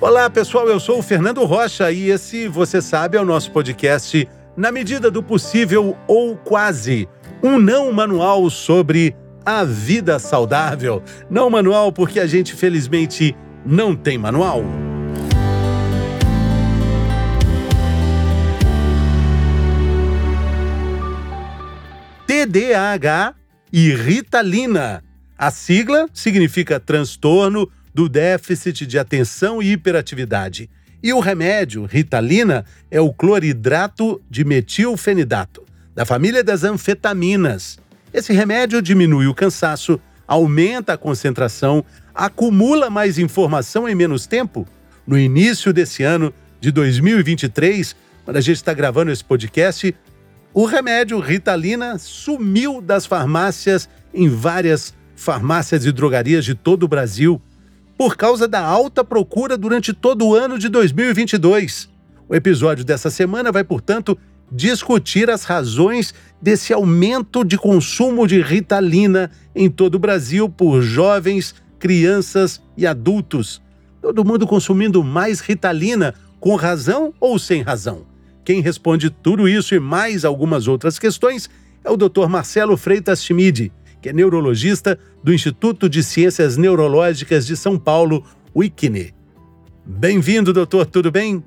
Olá, pessoal, eu sou o Fernando Rocha e esse, você sabe, é o nosso podcast Na Medida do Possível ou Quase. Um não manual sobre a vida saudável. Não manual porque a gente, felizmente, não tem manual. TDAH e Ritalina. A sigla significa transtorno do déficit de atenção e hiperatividade. E o remédio, Ritalina, é o cloridrato de metilfenidato, da família das anfetaminas. Esse remédio diminui o cansaço, aumenta a concentração, acumula mais informação em menos tempo. No início desse ano de 2023, quando a gente está gravando esse podcast, o remédio Ritalina sumiu das farmácias em várias farmácias e drogarias de todo o Brasil por causa da alta procura durante todo o ano de 2022. O episódio dessa semana vai, portanto, discutir as razões desse aumento de consumo de Ritalina em todo o Brasil por jovens, crianças e adultos. Todo mundo consumindo mais Ritalina, com razão ou sem razão? Quem responde tudo isso e mais algumas outras questões é o Dr. Marcelo Freitas Schmid, que é neurologista do Instituto de Ciências Neurológicas de São Paulo, o ICNE. Bem-vindo, doutor, tudo bem?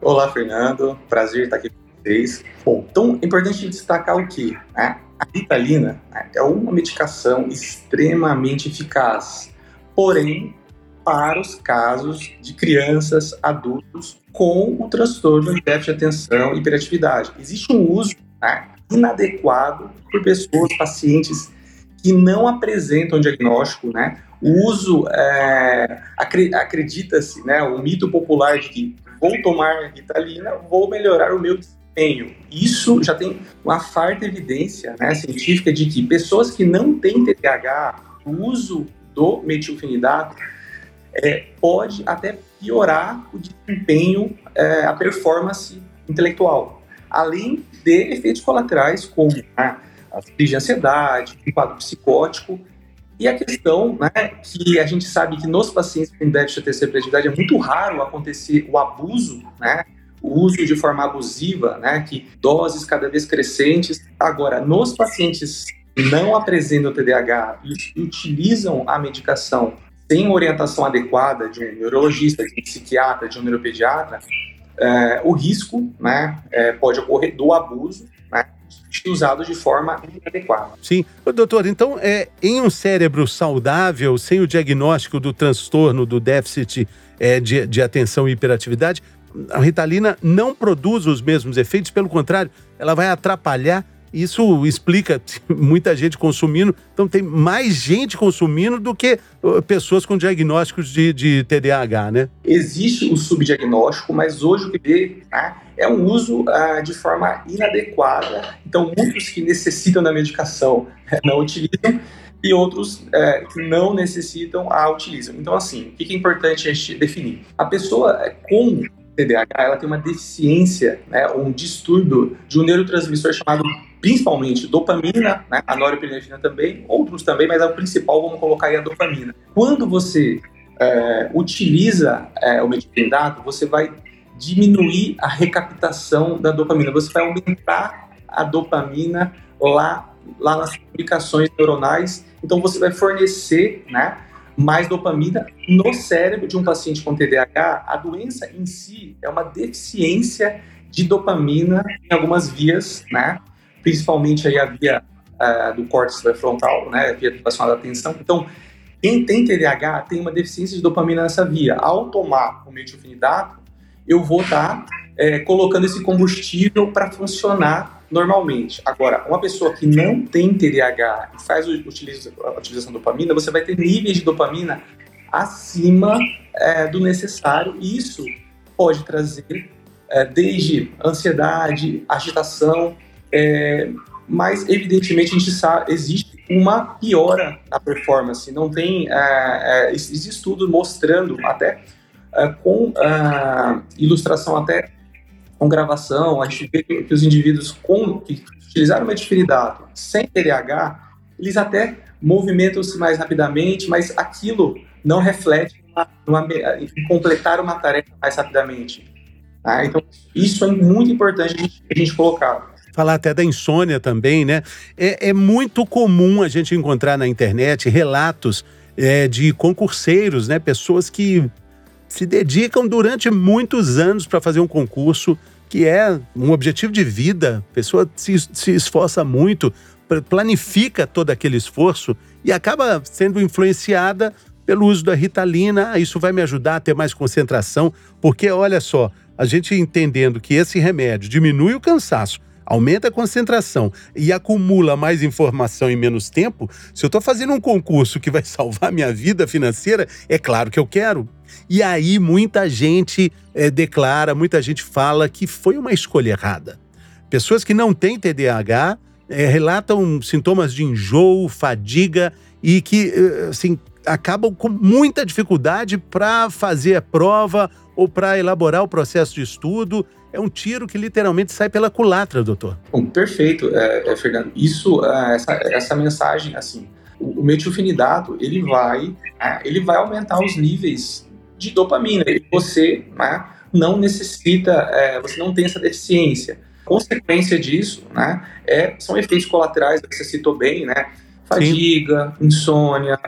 Olá, Fernando. Prazer estar aqui com vocês. Bom, então é importante destacar o que? Né? A Ritalina né, é uma medicação extremamente eficaz, porém, para os casos de crianças, adultos com o transtorno de déficit de atenção e hiperatividade. Existe um uso né, inadequado por pessoas, pacientes que não apresentam diagnóstico, né? O uso, é, acredita-se, né, o mito popular de que vou tomar Ritalina, vou melhorar o meu desempenho. Isso já tem uma farta evidência né, científica de que pessoas que não têm TDAH, o uso do metilfenidato é, pode até piorar o desempenho, é, a performance intelectual, além de efeitos colaterais como né, a crise de ansiedade, o quadro psicótico. E a questão, né, que a gente sabe que nos pacientes com déficit de atenção e é muito raro acontecer o abuso, né, o uso de forma abusiva, né, que doses cada vez crescentes. Agora, nos pacientes não apresentam TDAH e utilizam a medicação sem orientação adequada de um neurologista, de um psiquiatra, de um neuropediatra, é, o risco né, é, pode ocorrer do abuso, usado de forma inadequada. Sim. Doutor, então, é, em um cérebro saudável, sem o diagnóstico do transtorno do déficit é, de, de atenção e hiperatividade, a Ritalina não produz os mesmos efeitos, pelo contrário, ela vai atrapalhar isso explica muita gente consumindo. Então, tem mais gente consumindo do que pessoas com diagnósticos de, de TDAH, né? Existe o subdiagnóstico, mas hoje o que vê né, é um uso uh, de forma inadequada. Então, muitos que necessitam da medicação né, não utilizam e outros é, que não necessitam a utilizam. Então, assim, o que é importante a gente definir? A pessoa é, com TDAH, ela tem uma deficiência, né, um distúrbio de um neurotransmissor chamado principalmente dopamina, né, a norepinefrina também, outros também, mas o principal vamos colocar aí a dopamina. Quando você é, utiliza é, o metiprendato, você vai diminuir a recaptação da dopamina, você vai aumentar a dopamina lá, lá nas comunicações neuronais, então você vai fornecer, né, mais dopamina no cérebro de um paciente com TDAH. A doença em si é uma deficiência de dopamina em algumas vias, né? principalmente aí a via uh, do córtex pré-frontal, né, a via relacionada à atenção. Então, quem tem TDAH tem uma deficiência de dopamina nessa via. Ao tomar o metilfenidato, eu vou estar tá, é, colocando esse combustível para funcionar normalmente. Agora, uma pessoa que não tem TDAH e faz a utilização de dopamina, você vai ter níveis de dopamina acima é, do necessário e isso pode trazer é, desde ansiedade, agitação, é, mas, evidentemente, a gente sabe, existe uma piora na performance. Não tem. É, é, estudo mostrando, até com é, ilustração, até com gravação, a gente vê que, os indivíduos com, que utilizaram metilfenidato sem TDAH, eles até movimentam-se mais rapidamente, mas aquilo não reflete numa, em completar uma tarefa mais rapidamente. Tá? Então, isso é muito importante a gente, a gente colocar. Falar até da insônia também, né? É, é muito comum a gente encontrar na internet relatos é, de concurseiros, né? Pessoas que se dedicam durante muitos anos para fazer um concurso que é um objetivo de vida. A pessoa se, se esforça muito, planifica todo aquele esforço e acaba sendo influenciada pelo uso da ritalina. Ah, isso vai me ajudar a ter mais concentração, porque olha só, a gente entendendo que esse remédio diminui o cansaço, aumenta a concentração e acumula mais informação em menos tempo, se eu estou fazendo um concurso que vai salvar minha vida financeira, é claro que eu quero. E aí muita gente é, declara, muita gente fala que foi uma escolha errada. Pessoas que não têm TDAH é, relatam sintomas de enjoo, fadiga e que assim, acabam com muita dificuldade para fazer a prova ou para elaborar o processo de estudo. É um tiro que literalmente sai pela culatra, doutor. Bom, perfeito, é, é, Fernando. Isso, é, essa, essa mensagem, assim, o, o metilfenidato, ele vai, é, ele vai aumentar os níveis de dopamina. E você né, não necessita, é, você não tem essa deficiência. Consequência disso, né, é, são efeitos colaterais que você citou bem, né? Fadiga, Sim. insônia,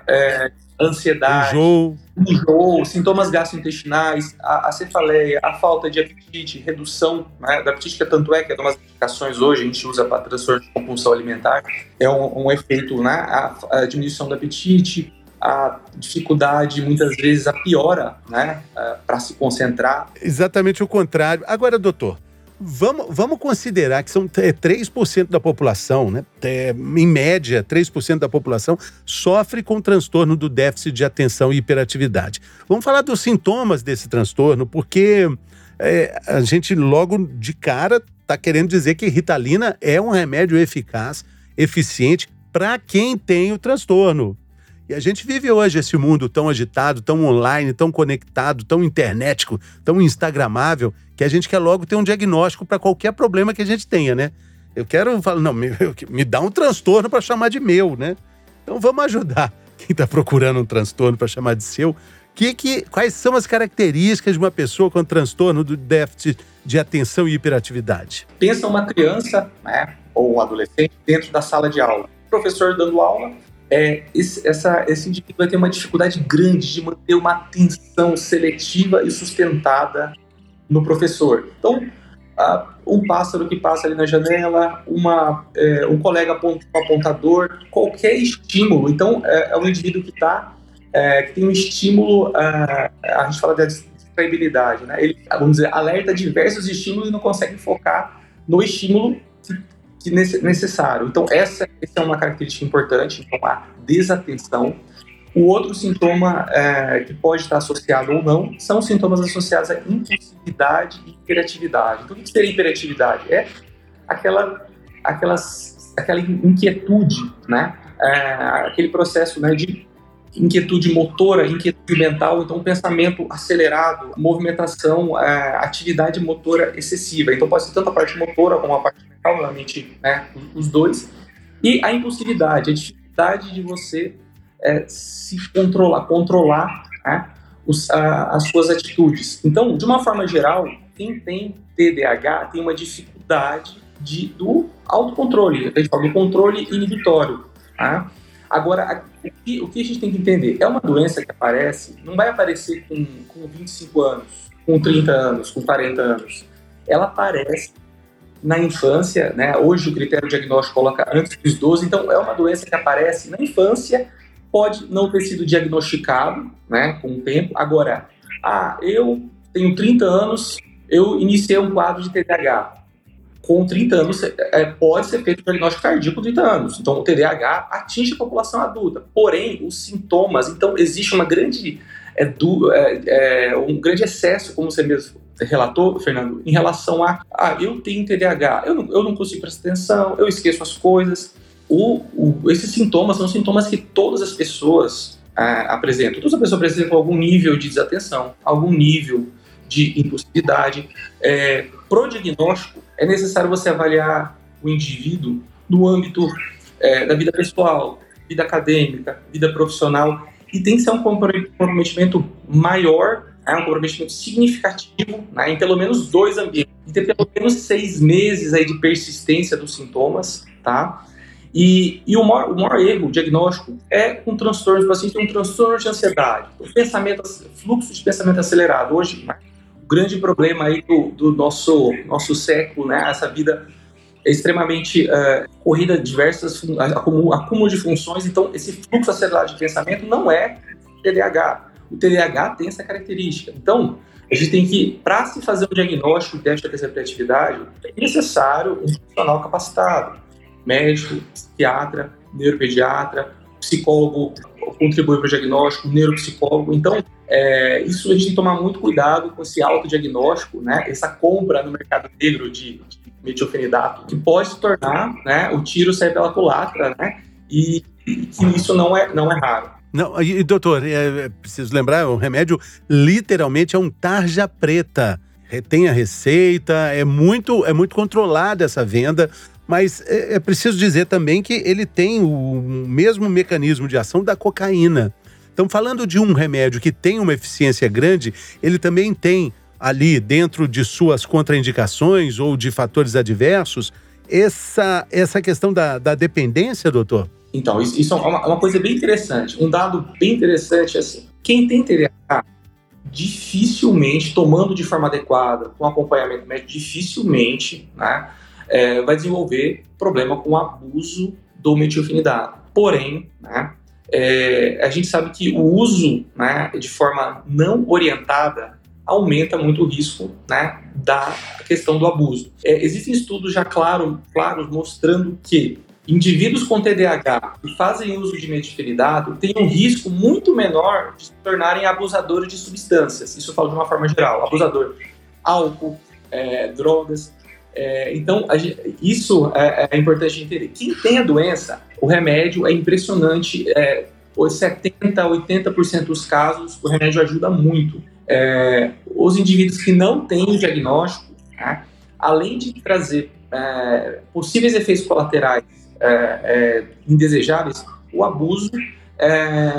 ansiedade, enjoo. enjoo, sintomas gastrointestinais, a, a, cefaleia, a falta de apetite, redução né, da apetite, que é tanto é que é uma das medicações hoje a gente usa para transtorno de compulsão alimentar, é um, um efeito, né, a, a, diminuição do apetite, a dificuldade, muitas vezes, a piora, né, para se concentrar. Exatamente o contrário. Agora, doutor, Vamos, vamos considerar que são 3% da população, né? É, em média, 3% da população sofre com transtorno do déficit de atenção e hiperatividade. Vamos falar dos sintomas desse transtorno, porque é, a gente logo de cara está querendo dizer que Ritalina é um remédio eficaz, eficiente para quem tem o transtorno. E a gente vive hoje esse mundo tão agitado, tão online, tão conectado, tão internetico, tão instagramável, que a gente quer logo ter um diagnóstico para qualquer problema que a gente tenha, né? Eu quero falar, não, me, me dá um transtorno para chamar de meu, né? Então vamos ajudar quem está procurando um transtorno para chamar de seu. Que, que, quais são as características de uma pessoa com transtorno do déficit de atenção e hiperatividade? Pensa uma criança, né, ou um adolescente dentro da sala de aula. O professor dando aula, é, esse, essa, esse indivíduo vai ter uma dificuldade grande de manter uma atenção seletiva e sustentada no professor. Então, um pássaro que passa ali na janela, uma, é, um colega apontador, qualquer estímulo. Então, é, é um indivíduo que está é, que tem um estímulo, uh, a gente fala da distraibilidade, né? Ele, vamos dizer, alerta diversos estímulos e não consegue focar no estímulo que, que necessário. Então, essa, essa é uma característica importante, então, a desatenção. O outro sintoma é, que pode estar associado ou não são sintomas associados à impulsividade e hiperatividade. Então, o que seria hiperatividade? É aquela, aquelas, aquela inquietude, né? É, aquele processo né, de inquietude motora, inquietude mental, então pensamento acelerado, movimentação, é, atividade motora excessiva. Então pode ser tanto a parte motora como a parte mental, realmente né, os dois. E a impulsividade, a dificuldade de você é, se controlar, controlar né, os, a, as suas atitudes. Então, de uma forma geral, quem tem TDAH tem uma dificuldade de, do autocontrole, do controle inibitório. Tá? Agora, o que, o que, a gente tem que entender? É uma doença que aparece, não vai aparecer com, com 25 anos, com 30 anos, com 40 anos. Ela aparece na infância, né? Hoje o critério diagnóstico coloca antes dos 12, então é uma doença que aparece na infância pode não ter sido diagnosticado, né, com o tempo. Agora, ah, eu tenho 30 anos, eu iniciei um quadro de TDAH. Com 30 anos, é, pode ser feito diagnóstico cardíaco com 30 anos. Então, o TDAH atinge a população adulta. Porém, os sintomas, então, existe uma grande, é, é, é, um grande excesso, como você mesmo relatou, Fernando, em relação a, ah, eu tenho TDAH, eu não, eu não consigo prestar atenção, eu esqueço as coisas o, o, esses sintomas são sintomas que todas as pessoas ah, apresentam. Todas as pessoas apresentam algum nível de desatenção, algum nível de impulsividade. É, Pro diagnóstico, é necessário você avaliar o indivíduo no âmbito é, da vida pessoal, vida acadêmica, vida profissional e tem que ser um comprometimento maior, né, um comprometimento significativo né, em pelo menos dois ambientes, e ter pelo menos seis meses aí de persistência dos sintomas, tá? E, e o, maior, o maior erro diagnóstico é com transtornos, o paciente tem um transtorno de ansiedade, o pensamento, fluxo de pensamento acelerado. Hoje, o grande problema aí do, do nosso, nosso século, né, essa vida é extremamente uh, corrida diversas acúmulo, acúmulo de funções, então esse fluxo acelerado de pensamento não é TDAH. O TDAH tem essa característica. Então, a gente tem que, para se fazer um diagnóstico de déficit de criatividade, é necessário um profissional capacitado, médico, psiquiatra, neuropediatra, psicólogo contribui para o diagnóstico, neuropsicólogo. Então, é, isso a gente tem que tomar muito cuidado com esse autodiagnóstico, né? Essa compra no mercado negro de, de metilfenidato, que pode se tornar, né, o tiro sair pela culatra, né, e, e isso não é, não é raro. Não, e doutor, é, é, preciso lembrar, o remédio literalmente é um tarja preta. Tem a receita, é muito, é muito controlada essa venda, mas é, é preciso dizer também que ele tem o mesmo mecanismo de ação da cocaína. Então, falando de um remédio que tem uma eficiência grande, ele também tem ali dentro de suas contraindicações ou de fatores adversos, essa, essa questão da, da dependência, doutor? Então, isso, isso é uma, uma, coisa bem interessante. Um dado bem interessante é assim: quem tem TDAH, dificilmente, tomando de forma adequada, com acompanhamento médico, dificilmente né, é, vai desenvolver problema com abuso do metilfenidato. Porém, né, é, a gente sabe que o uso né, de forma não orientada aumenta muito o risco né, da questão do abuso. É, existem estudos já claro, claros mostrando que indivíduos com TDAH que fazem uso de metilfenidato têm um risco muito menor de se tornarem abusadores de substâncias. Isso eu falo de uma forma geral. Abusador álcool, é, drogas. É, então, gente, isso é, é, importante entender. Quem tem a doença, o remédio é impressionante. É, 70%, 80% dos casos, o remédio ajuda muito é, os indivíduos que não têm diagnóstico, né, além de trazer é, possíveis efeitos colaterais é, é indesejáveis, o abuso,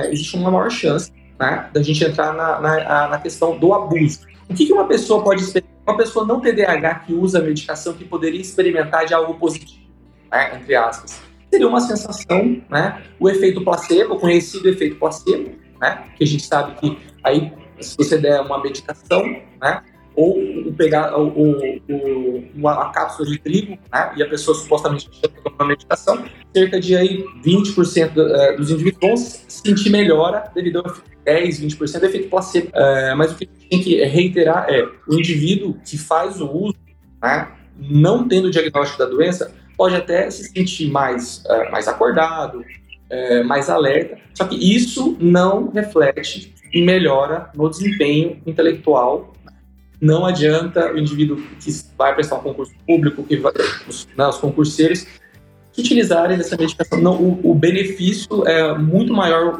existe uma maior chance né, da gente entrar na, na, na, questão do abuso. O que, que uma pessoa pode experimentar? Uma pessoa não TDAH que usa a medicação que poderia experimentar de algo positivo, né, entre aspas. Seria uma sensação, né, o efeito placebo, o conhecido efeito placebo, né, que a gente sabe que aí se você der uma medicação, né? Ou pegar o, o, uma cápsula de trigo, né? E a pessoa supostamente toma medicação, cerca de aí 20% eh, dos indivíduos vão sentir melhora devido a 10, 20% do efeito placebo. É, mas o que tem que reiterar é o indivíduo que faz o uso, né? Não tendo o diagnóstico da doença, pode até se sentir mais, uh, mais acordado, uh, mais alerta, só que isso não reflete e melhora no desempenho intelectual. Não adianta o indivíduo que vai prestar um concurso público, que vai, os, né, os concurseiros, utilizarem essa medicação. Não, o, o benefício é muito maior,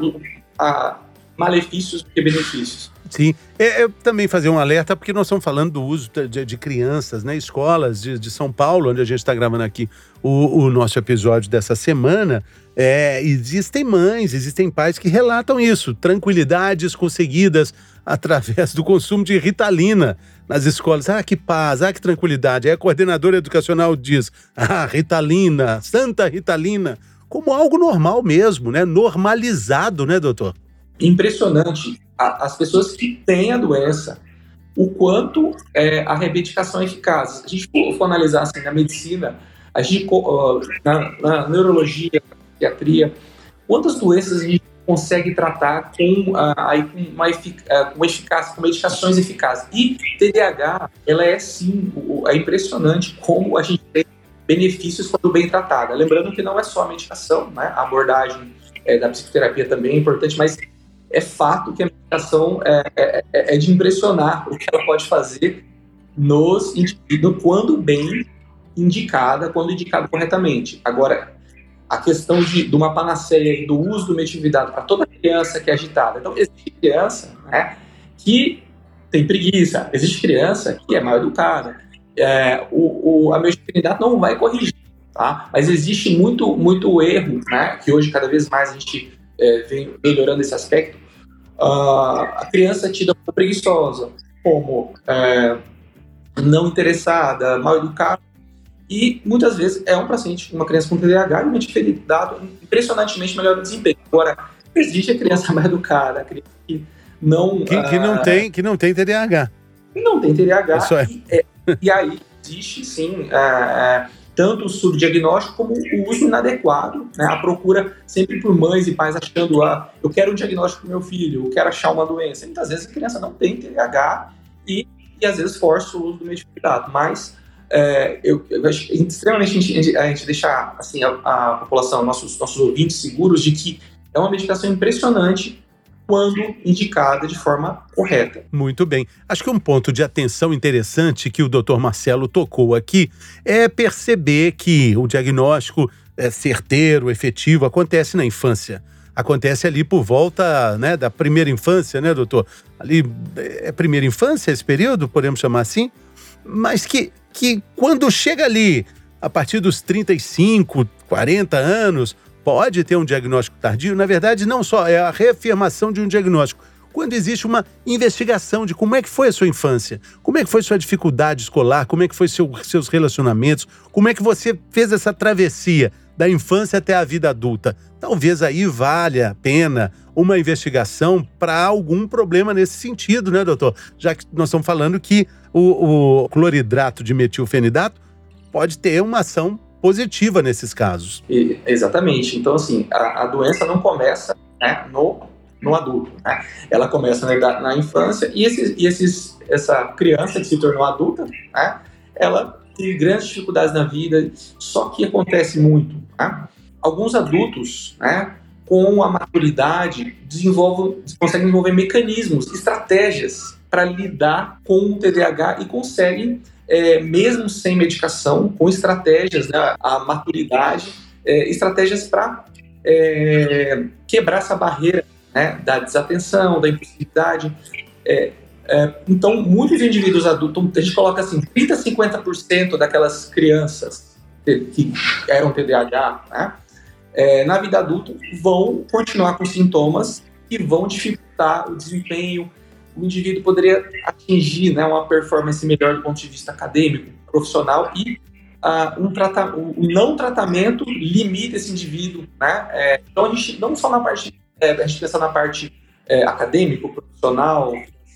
a malefícios do que benefícios. Sim, é, é, também fazer um alerta, porque nós estamos falando do uso de, de crianças, né? Escolas de, de, São Paulo, onde a gente está gravando aqui o, o, nosso episódio dessa semana. É, existem mães, existem pais que relatam isso, tranquilidades conseguidas através do consumo de ritalina nas escolas. Ah, que paz, ah, que tranquilidade. Aí a coordenadora educacional diz: ah, ritalina, santa ritalina, como algo normal mesmo, né? Normalizado, né, doutor? impressionante as pessoas que têm a doença, o quanto é, a remedicação é eficaz. Se a gente for, analisar assim, na medicina, a gente, na, na, neurologia, na psiquiatria, quantas doenças a gente consegue tratar com, uh, aí, com uma, efic com eficácia, com medicações eficazes. E TDAH, ela é sim, é impressionante como a gente tem benefícios quando bem tratada. Lembrando que não é só a medicação, né? a abordagem é, da psicoterapia também é importante, mas é fato que a medicação é, é, é, de impressionar o que ela pode fazer nos indivíduos quando bem indicada, quando indicada corretamente. Agora, a questão de, de uma panaceia do uso do metividado para toda criança que é agitada. Então, existe criança né, que tem preguiça, existe criança que é mal educada. É, o, o, a mediunidade não vai corrigir, tá? mas existe muito, muito erro, né, que hoje cada vez mais a gente é, vem melhorando esse aspecto, a criança tida como preguiçosa, como é, não interessada, mal educada, e muitas vezes é um paciente, uma criança com TDAH, e dado impressionantemente melhor desempenho. Agora, existe a criança mal educada, a criança que não. Que, que não, uh, tem, que não tem TDAH. Não tem TDAH. Isso é. E, é, e aí existe sim. Uh, tanto o subdiagnóstico como o uso inadequado, né? a procura sempre por mães e pais achando, ah, eu quero um diagnóstico para meu filho, eu quero achar uma doença. Muitas vezes a criança não tem TDAH e, e às vezes força o uso do medicamento. Mas é, eu, eu, acho extremamente a gente, a gente deixar assim, a, a, população, nossos, nossos ouvintes seguros de que é uma medicação impressionante quando indicada de forma correta. Muito bem. Acho que um ponto de atenção interessante que o Dr. Marcelo tocou aqui é perceber que o diagnóstico é certeiro, efetivo, acontece na infância. Acontece ali por volta né, da primeira infância, né, doutor? Ali é primeira infância esse período, podemos chamar assim? Mas que, que quando chega ali, a partir dos 35, 40 anos, pode ter um diagnóstico tardio, na verdade, não só é a reafirmação de um diagnóstico. Quando existe uma investigação de como é que foi a sua infância, como é que foi sua dificuldade escolar, como é que foi seu, seus relacionamentos, como é que você fez essa travessia da infância até a vida adulta. Talvez aí valha a pena uma investigação para algum problema nesse sentido, né, doutor? Já que nós estamos falando que o, o cloridrato de metilfenidato pode ter uma ação positiva nesses casos. E, exatamente. Então, assim, a, a doença não começa né, no, no adulto. Né? Ela começa na, na infância e, esses, e esses, essa criança que se tornou adulta, né, ela tem grandes dificuldades na vida, só que acontece muito. Né? Alguns adultos, né, com a maturidade, desenvolvem, conseguem desenvolver mecanismos, estratégias para lidar com o TDAH e conseguem é, mesmo sem medicação, com estratégias, né, a maturidade, é, estratégias para é, quebrar essa barreira né, da desatenção, da impulsividade. É, é, então, muitos indivíduos adultos, a gente coloca assim, 30% 50% daquelas crianças que eram TDAH, né, é, na vida adulta, vão continuar com sintomas que vão dificultar o desempenho, o indivíduo poderia atingir né, uma performance melhor do ponto de vista acadêmico, profissional e uh, um, trata um não tratamento limita esse indivíduo. Né? É, então, a gente, não só na parte, é, a gente pensa na parte é, acadêmico, profissional,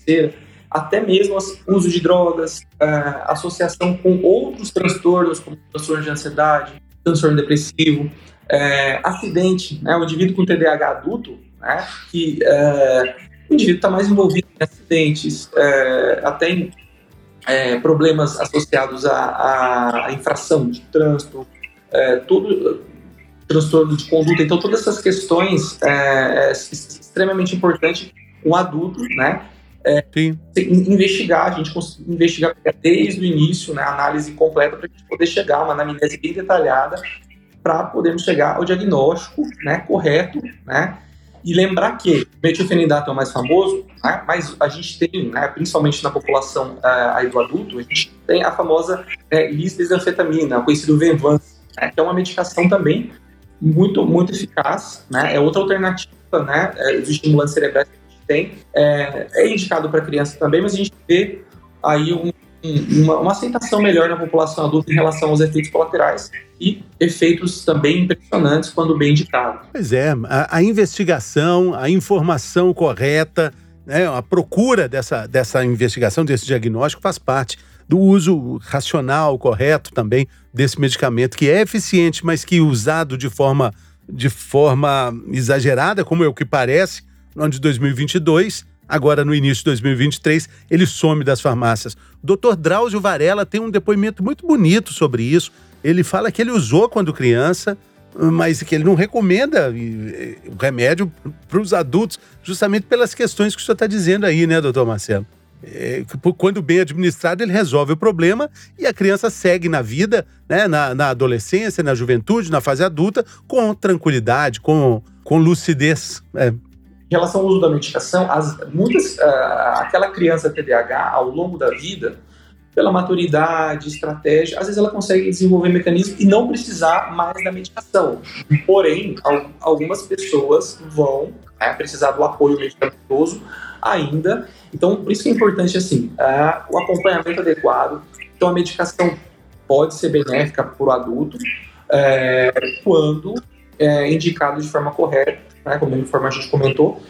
financeira, até mesmo o uso de drogas, é, associação com outros transtornos, como transtorno de ansiedade, transtorno depressivo, é, acidente, né? o indivíduo com TDAH adulto, né? que é, o indivíduo está mais envolvido em acidentes, é, até em é, problemas associados à, à, infração de trânsito, é, tudo, transtorno de conduta. Então, todas essas questões é, é extremamente importante um adulto, né? É, investigar, a gente investigar desde o início, né, análise completa para a gente poder chegar a uma anamnese bem detalhada para podermos chegar ao diagnóstico né, correto, né, e lembrar que metilfenidato é o mais famoso, né, mas a gente tem, né, principalmente na população uh, aí do adulto, a gente tem a famosa é, lisdesanfetamina, conhecido Venvance, né, que é uma medicação também muito, muito eficaz, né, é outra alternativa né, é, dos estimulantes cerebrais que a gente tem. É, é indicado para criança também, mas a gente vê aí um uma, uma, aceitação melhor na população adulta em relação aos efeitos colaterais e efeitos também impressionantes quando bem indicado. Pois é, a, a investigação, a informação correta, né, a procura dessa, dessa investigação, desse diagnóstico faz parte do uso racional, correto também desse medicamento, que é eficiente, mas que usado de forma, de forma exagerada, como é o que parece, no ano de 2022, Agora, no início de 2023, ele some das farmácias. O doutor Drauzio Varela tem um depoimento muito bonito sobre isso. Ele fala que ele usou quando criança, mas que ele não recomenda o remédio para os adultos, justamente pelas questões que o senhor está dizendo aí, né, doutor Marcelo? É, quando bem administrado, ele resolve o problema e a criança segue na vida, né, na, na adolescência, na juventude, na fase adulta, com tranquilidade, com, com lucidez. É. Em relação ao uso da medicação, as, muitas, uh, aquela criança TDAH, ao longo da vida, pela maturidade, estratégia, às vezes ela consegue desenvolver mecanismos e não precisar mais da medicação. Porém, algumas pessoas vão né, precisar do apoio medicamentoso ainda. Então, por isso que é importante assim, uh, o acompanhamento adequado. Então, a medicação pode ser benéfica para o adulto é, quando é indicado de forma correta, né, como a gente comentou.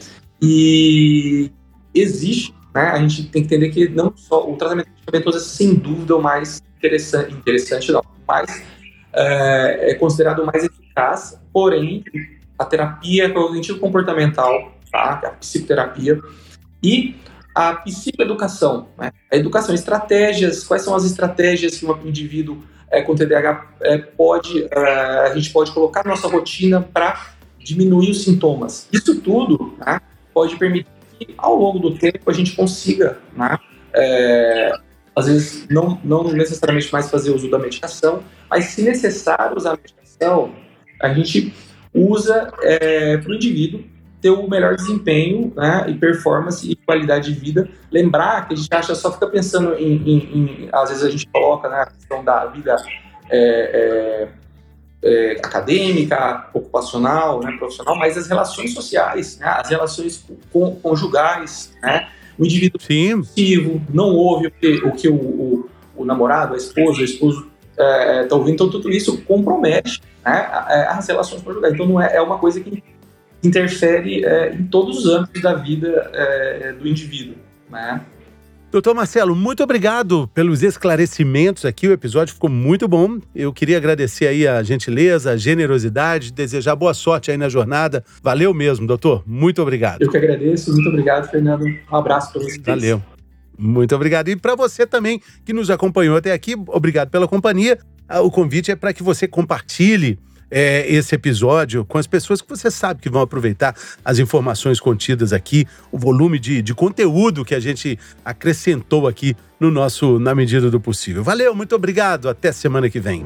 E existe né? A gente tem que entender que não só o tratamento medicamentoso é sem dúvida o mais interessante, interessante não, mais é, é considerado o mais eficaz, porém a terapia cognitivo comportamental, tá? a psicoterapia e a psicoeducação, né? a educação, estratégias, quais são as estratégias que um indivíduo é, com TDAH é, pode, é, a gente pode colocar na nossa rotina para diminuir os sintomas. Isso tudo né, pode permitir que ao longo do tempo a gente consiga, né, é, às vezes não, não necessariamente mais fazer uso da medicação, mas se necessário usar a medicação, a gente usa é, para o indivíduo ter o melhor desempenho né, e performance e qualidade de vida. Lembrar que a gente acha, só fica pensando em, em, em às vezes a gente coloca né, a questão da vida é, é, é, acadêmica, ocupacional, né, profissional, mas as relações sociais, né, as relações conjugais, né, o indivíduo Sim. Não ouve o que o, que o, o, o namorado, a esposa, o esposo está é, tá ouvindo, então tudo isso compromete né, as relações conjugais. Então não é, é uma coisa que interfere é, em todos os âmbitos da vida é, do indivíduo. Né? Doutor Marcelo, muito obrigado pelos esclarecimentos aqui. O episódio ficou muito bom. Eu queria agradecer aí a gentileza, a generosidade, desejar boa sorte aí na jornada. Valeu mesmo, doutor. Muito obrigado. Eu que agradeço. Muito obrigado, Fernando. Um abraço para vocês. Valeu. Muito obrigado. E para você também que nos acompanhou até aqui, obrigado pela companhia. Ah, o convite é para que você compartilhe é, esse episódio com as pessoas que você sabe que vão aproveitar as informações contidas aqui, o volume de, de conteúdo que a gente acrescentou aqui no nosso Na Medida do Possível. Valeu, muito obrigado. Até semana que vem.